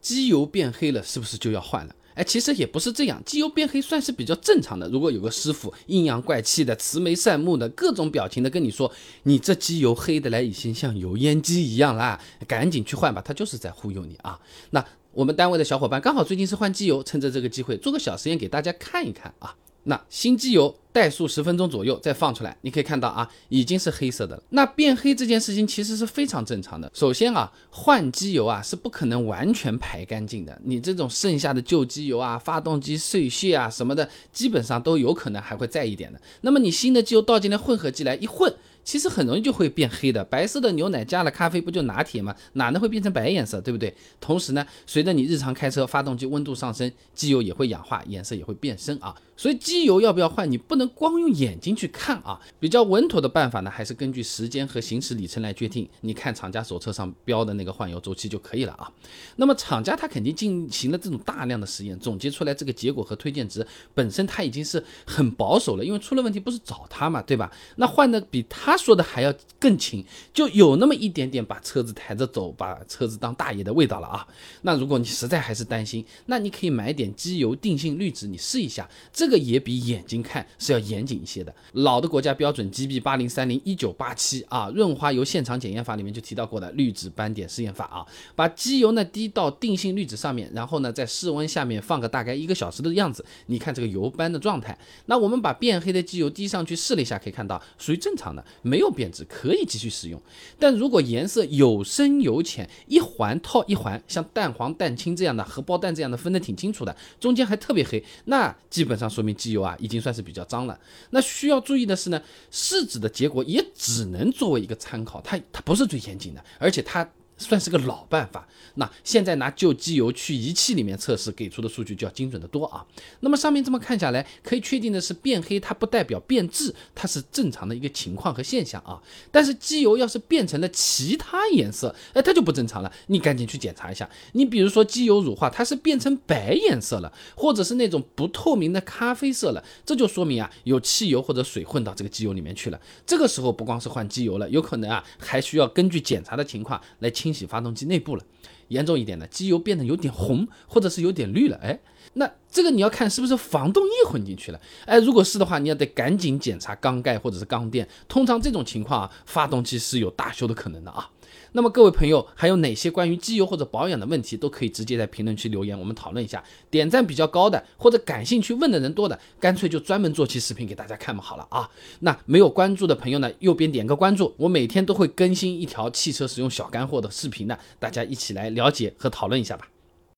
机油变黑了，是不是就要换了？哎，其实也不是这样，机油变黑算是比较正常的。如果有个师傅阴阳怪气的、慈眉善目的、各种表情的跟你说，你这机油黑的来已经像油烟机一样啦，赶紧去换吧，他就是在忽悠你啊。那我们单位的小伙伴刚好最近是换机油，趁着这个机会做个小实验给大家看一看啊。那新机油怠速十分钟左右再放出来，你可以看到啊，已经是黑色的了。那变黑这件事情其实是非常正常的。首先啊，换机油啊是不可能完全排干净的，你这种剩下的旧机油啊、发动机碎屑啊什么的，基本上都有可能还会在一点的。那么你新的机油倒进来混合进来一混。其实很容易就会变黑的，白色的牛奶加了咖啡不就拿铁吗？哪能会变成白颜色，对不对？同时呢，随着你日常开车，发动机温度上升，机油也会氧化，颜色也会变深啊。所以机油要不要换，你不能光用眼睛去看啊。比较稳妥的办法呢，还是根据时间和行驶里程来决定。你看厂家手册上标的那个换油周期就可以了啊。那么厂家他肯定进行了这种大量的实验，总结出来这个结果和推荐值本身他已经是很保守了，因为出了问题不是找他嘛，对吧？那换的比他说的还要更勤，就有那么一点点把车子抬着走，把车子当大爷的味道了啊。那如果你实在还是担心，那你可以买点机油定性滤纸，你试一下这。这个也比眼睛看是要严谨一些的。老的国家标准 GB 八零三零一九八七啊，润滑油现场检验法里面就提到过的滤纸斑点试验法啊，把机油呢滴到定性滤纸上面，然后呢在室温下面放个大概一个小时的样子，你看这个油斑的状态。那我们把变黑的机油滴上去试了一下，可以看到属于正常的，没有变质，可以继续使用。但如果颜色有深有浅，一环套一环，像蛋黄蛋清这样的荷包蛋这样的分得挺清楚的，中间还特别黑，那基本上说。说明机油啊已经算是比较脏了。那需要注意的是呢，试纸的结果也只能作为一个参考，它它不是最严谨的，而且它。算是个老办法。那现在拿旧机油去仪器里面测试，给出的数据就要精准的多啊。那么上面这么看下来，可以确定的是变黑它不代表变质，它是正常的一个情况和现象啊。但是机油要是变成了其他颜色，哎，它就不正常了。你赶紧去检查一下。你比如说机油乳化，它是变成白颜色了，或者是那种不透明的咖啡色了，这就说明啊有汽油或者水混到这个机油里面去了。这个时候不光是换机油了，有可能啊还需要根据检查的情况来清。清洗发动机内部了，严重一点的，机油变得有点红，或者是有点绿了，哎，那这个你要看是不是防冻液混进去了，哎，如果是的话，你要得赶紧检查缸盖或者是缸垫，通常这种情况啊，发动机是有大修的可能的啊。那么各位朋友，还有哪些关于机油或者保养的问题，都可以直接在评论区留言，我们讨论一下。点赞比较高的，或者感兴趣问的人多的，干脆就专门做期视频给大家看嘛，好了啊。那没有关注的朋友呢，右边点个关注，我每天都会更新一条汽车使用小干货的视频的，大家一起来了解和讨论一下吧。